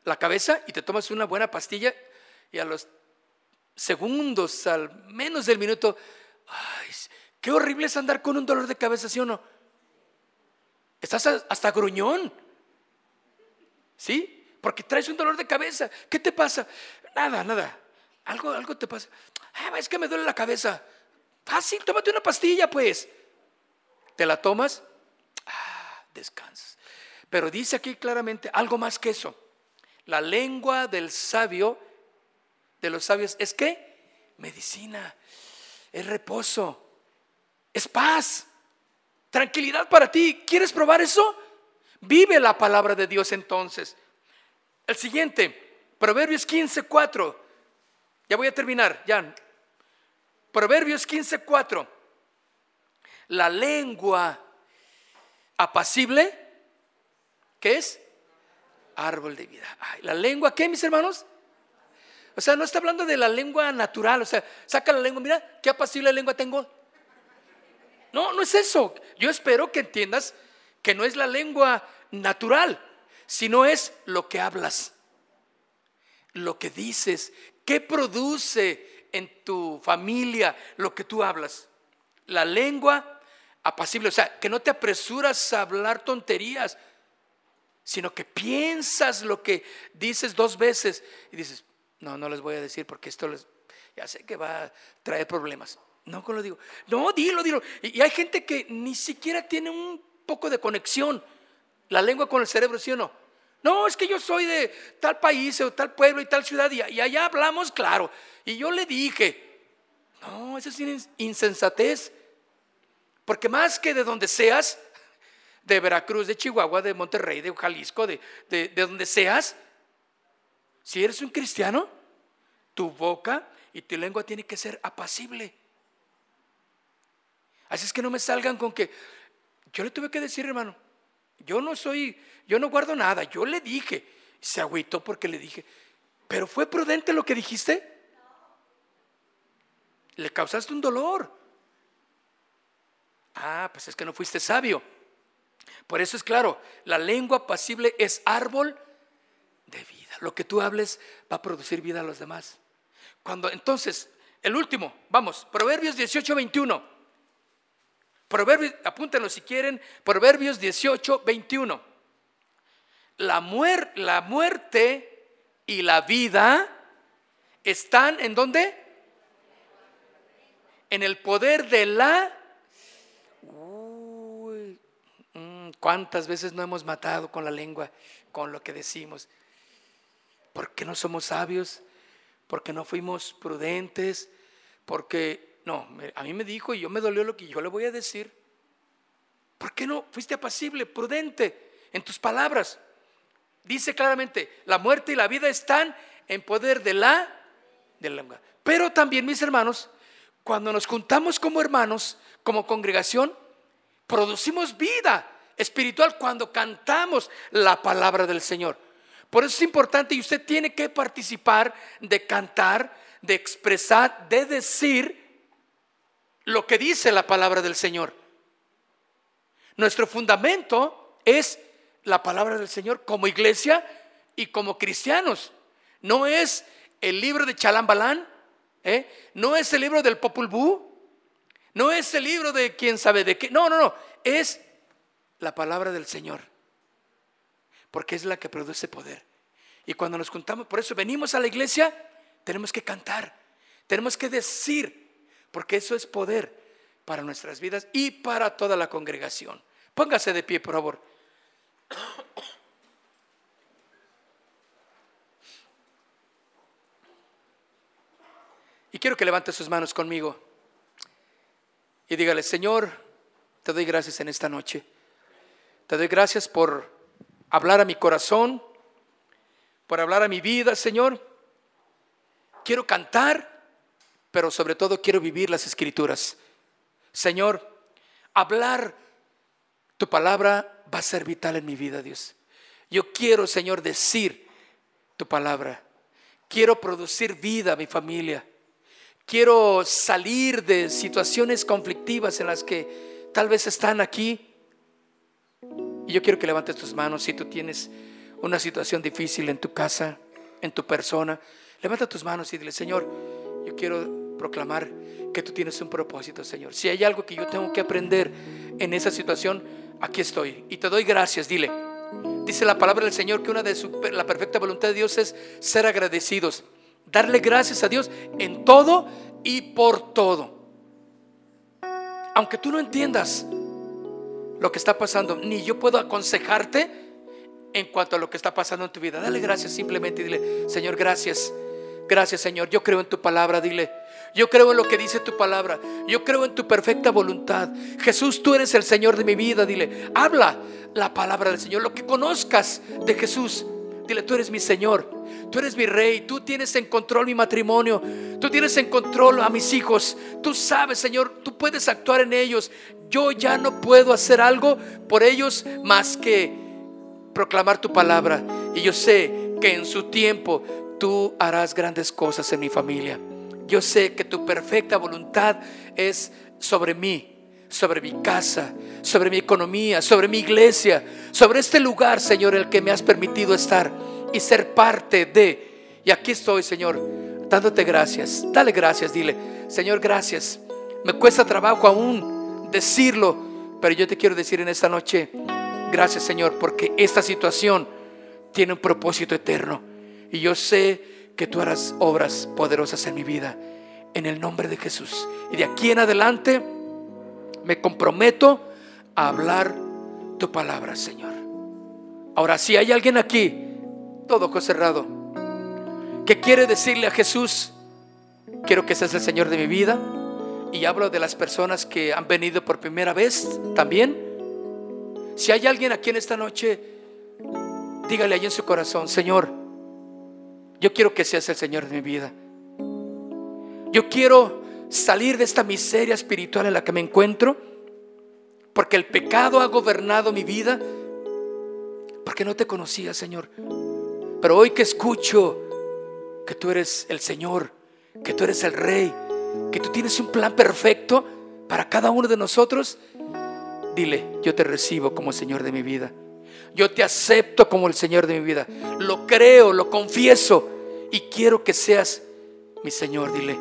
La cabeza y te tomas una buena pastilla y a los segundos, al menos del minuto, ay, qué horrible es andar con un dolor de cabeza, ¿sí o no? Estás hasta gruñón. ¿Sí? Porque traes un dolor de cabeza. ¿Qué te pasa? Nada, nada. Algo, algo te pasa. Ah, es que me duele la cabeza. Fácil, tómate una pastilla, pues. ¿Te la tomas? Ah, descansas. Pero dice aquí claramente algo más que eso. La lengua del sabio, de los sabios, es que medicina, es reposo, es paz, tranquilidad para ti. ¿Quieres probar eso? Vive la palabra de Dios entonces. El siguiente, Proverbios 15:4. Ya voy a terminar, ya. Proverbios 15:4. La lengua apacible ¿Qué es? Árbol de vida. ¿La lengua qué, mis hermanos? O sea, no está hablando de la lengua natural. O sea, saca la lengua, mira, qué apacible lengua tengo. No, no es eso. Yo espero que entiendas que no es la lengua natural, sino es lo que hablas, lo que dices, qué produce en tu familia lo que tú hablas. La lengua apacible, o sea, que no te apresuras a hablar tonterías sino que piensas lo que dices dos veces y dices, no, no les voy a decir porque esto les, ya sé que va a traer problemas. No, con lo digo, no, dilo, dilo. Y, hay gente que ni siquiera tiene un poco de conexión la lengua con el cerebro, ¿sí o no? No, es que yo soy de tal país o tal pueblo y tal ciudad y, allá hablamos claro. Y yo le dije, no, eso es insensatez. Porque más que de donde seas, de Veracruz, de Chihuahua, de Monterrey, de Jalisco, de, de, donde seas, si eres un cristiano, tu boca y tu lengua tiene que ser apacible. Así es que no me salgan con que yo le tuve que decir, hermano, yo no soy, yo no guardo nada, yo le dije, se agüitó porque le dije, pero fue prudente lo que dijiste. Le causaste un dolor. Ah, pues es que no fuiste sabio. Por eso es claro, la lengua pasible es árbol de vida. Lo que tú hables va a producir vida a los demás. Cuando entonces, el último, vamos, Proverbios 18, 21. Proverbios, apúntenlo si quieren, Proverbios 18, 21. La, la muerte y la vida están en dónde? En el poder de la ¿Cuántas veces no hemos matado con la lengua, con lo que decimos? Porque no somos sabios, porque no fuimos prudentes, porque no, a mí me dijo y yo me dolió lo que yo le voy a decir. ¿Por qué no fuiste apacible, prudente en tus palabras? Dice claramente, la muerte y la vida están en poder de la, de la lengua. Pero también, mis hermanos, cuando nos juntamos como hermanos, como congregación, producimos vida espiritual cuando cantamos la palabra del Señor. Por eso es importante y usted tiene que participar de cantar, de expresar, de decir lo que dice la palabra del Señor. Nuestro fundamento es la palabra del Señor como iglesia y como cristianos. No es el libro de Chalambalán, ¿eh? no es el libro del Popul Vuh, no es el libro de quién sabe de qué. No, no, no. Es la palabra del Señor, porque es la que produce poder. Y cuando nos juntamos, por eso venimos a la iglesia, tenemos que cantar, tenemos que decir, porque eso es poder para nuestras vidas y para toda la congregación. Póngase de pie, por favor. Y quiero que levante sus manos conmigo y dígale, Señor, te doy gracias en esta noche. Te doy gracias por hablar a mi corazón, por hablar a mi vida, Señor. Quiero cantar, pero sobre todo quiero vivir las escrituras. Señor, hablar tu palabra va a ser vital en mi vida, Dios. Yo quiero, Señor, decir tu palabra. Quiero producir vida a mi familia. Quiero salir de situaciones conflictivas en las que tal vez están aquí y yo quiero que levantes tus manos si tú tienes una situación difícil en tu casa, en tu persona. Levanta tus manos y dile, Señor, yo quiero proclamar que tú tienes un propósito, Señor. Si hay algo que yo tengo que aprender en esa situación, aquí estoy. Y te doy gracias, dile. Dice la palabra del Señor que una de su, la perfecta voluntad de Dios es ser agradecidos, darle gracias a Dios en todo y por todo. Aunque tú no entiendas, lo que está pasando, ni yo puedo aconsejarte en cuanto a lo que está pasando en tu vida. Dale gracias simplemente y dile, Señor, gracias. Gracias, Señor. Yo creo en tu palabra, dile. Yo creo en lo que dice tu palabra. Yo creo en tu perfecta voluntad. Jesús, tú eres el Señor de mi vida. Dile, habla la palabra del Señor. Lo que conozcas de Jesús. Dile, tú eres mi Señor. Tú eres mi rey. Tú tienes en control mi matrimonio. Tú tienes en control a mis hijos. Tú sabes, Señor, tú puedes actuar en ellos yo ya no puedo hacer algo por ellos más que proclamar tu palabra. Y yo sé que en su tiempo tú harás grandes cosas en mi familia. Yo sé que tu perfecta voluntad es sobre mí, sobre mi casa, sobre mi economía, sobre mi iglesia, sobre este lugar, Señor, el que me has permitido estar y ser parte de. Y aquí estoy, Señor, dándote gracias. Dale gracias, dile, Señor, gracias. Me cuesta trabajo aún decirlo, pero yo te quiero decir en esta noche, gracias Señor, porque esta situación tiene un propósito eterno. Y yo sé que tú harás obras poderosas en mi vida, en el nombre de Jesús. Y de aquí en adelante me comprometo a hablar tu palabra, Señor. Ahora, si hay alguien aquí, todo cerrado, que quiere decirle a Jesús, quiero que seas el Señor de mi vida, y hablo de las personas que han venido por primera vez también. Si hay alguien aquí en esta noche, dígale ahí en su corazón, Señor, yo quiero que seas el Señor de mi vida. Yo quiero salir de esta miseria espiritual en la que me encuentro, porque el pecado ha gobernado mi vida, porque no te conocía, Señor. Pero hoy que escucho que tú eres el Señor, que tú eres el Rey, que tú tienes un plan perfecto, para cada uno de nosotros, dile, yo te recibo como Señor de mi vida. Yo te acepto como el Señor de mi vida. Lo creo, lo confieso y quiero que seas mi Señor, dile.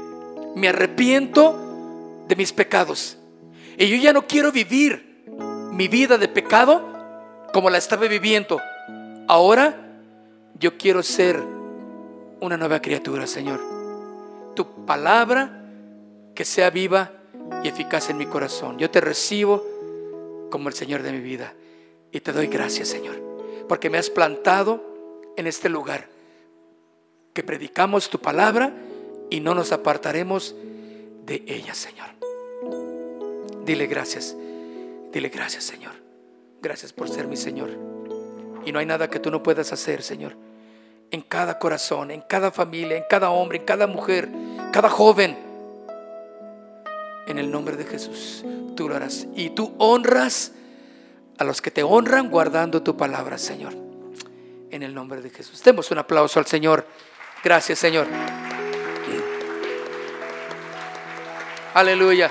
Me arrepiento de mis pecados. Y yo ya no quiero vivir mi vida de pecado como la estaba viviendo. Ahora yo quiero ser una nueva criatura, Señor. Tu palabra que sea viva y eficaz en mi corazón. Yo te recibo como el Señor de mi vida. Y te doy gracias, Señor, porque me has plantado en este lugar, que predicamos tu palabra y no nos apartaremos de ella, Señor. Dile gracias, dile gracias, Señor. Gracias por ser mi Señor. Y no hay nada que tú no puedas hacer, Señor. En cada corazón, en cada familia, en cada hombre, en cada mujer, cada joven. En el nombre de Jesús, tú lo harás. Y tú honras a los que te honran guardando tu palabra, Señor. En el nombre de Jesús. Demos un aplauso al Señor. Gracias, Señor. Aleluya.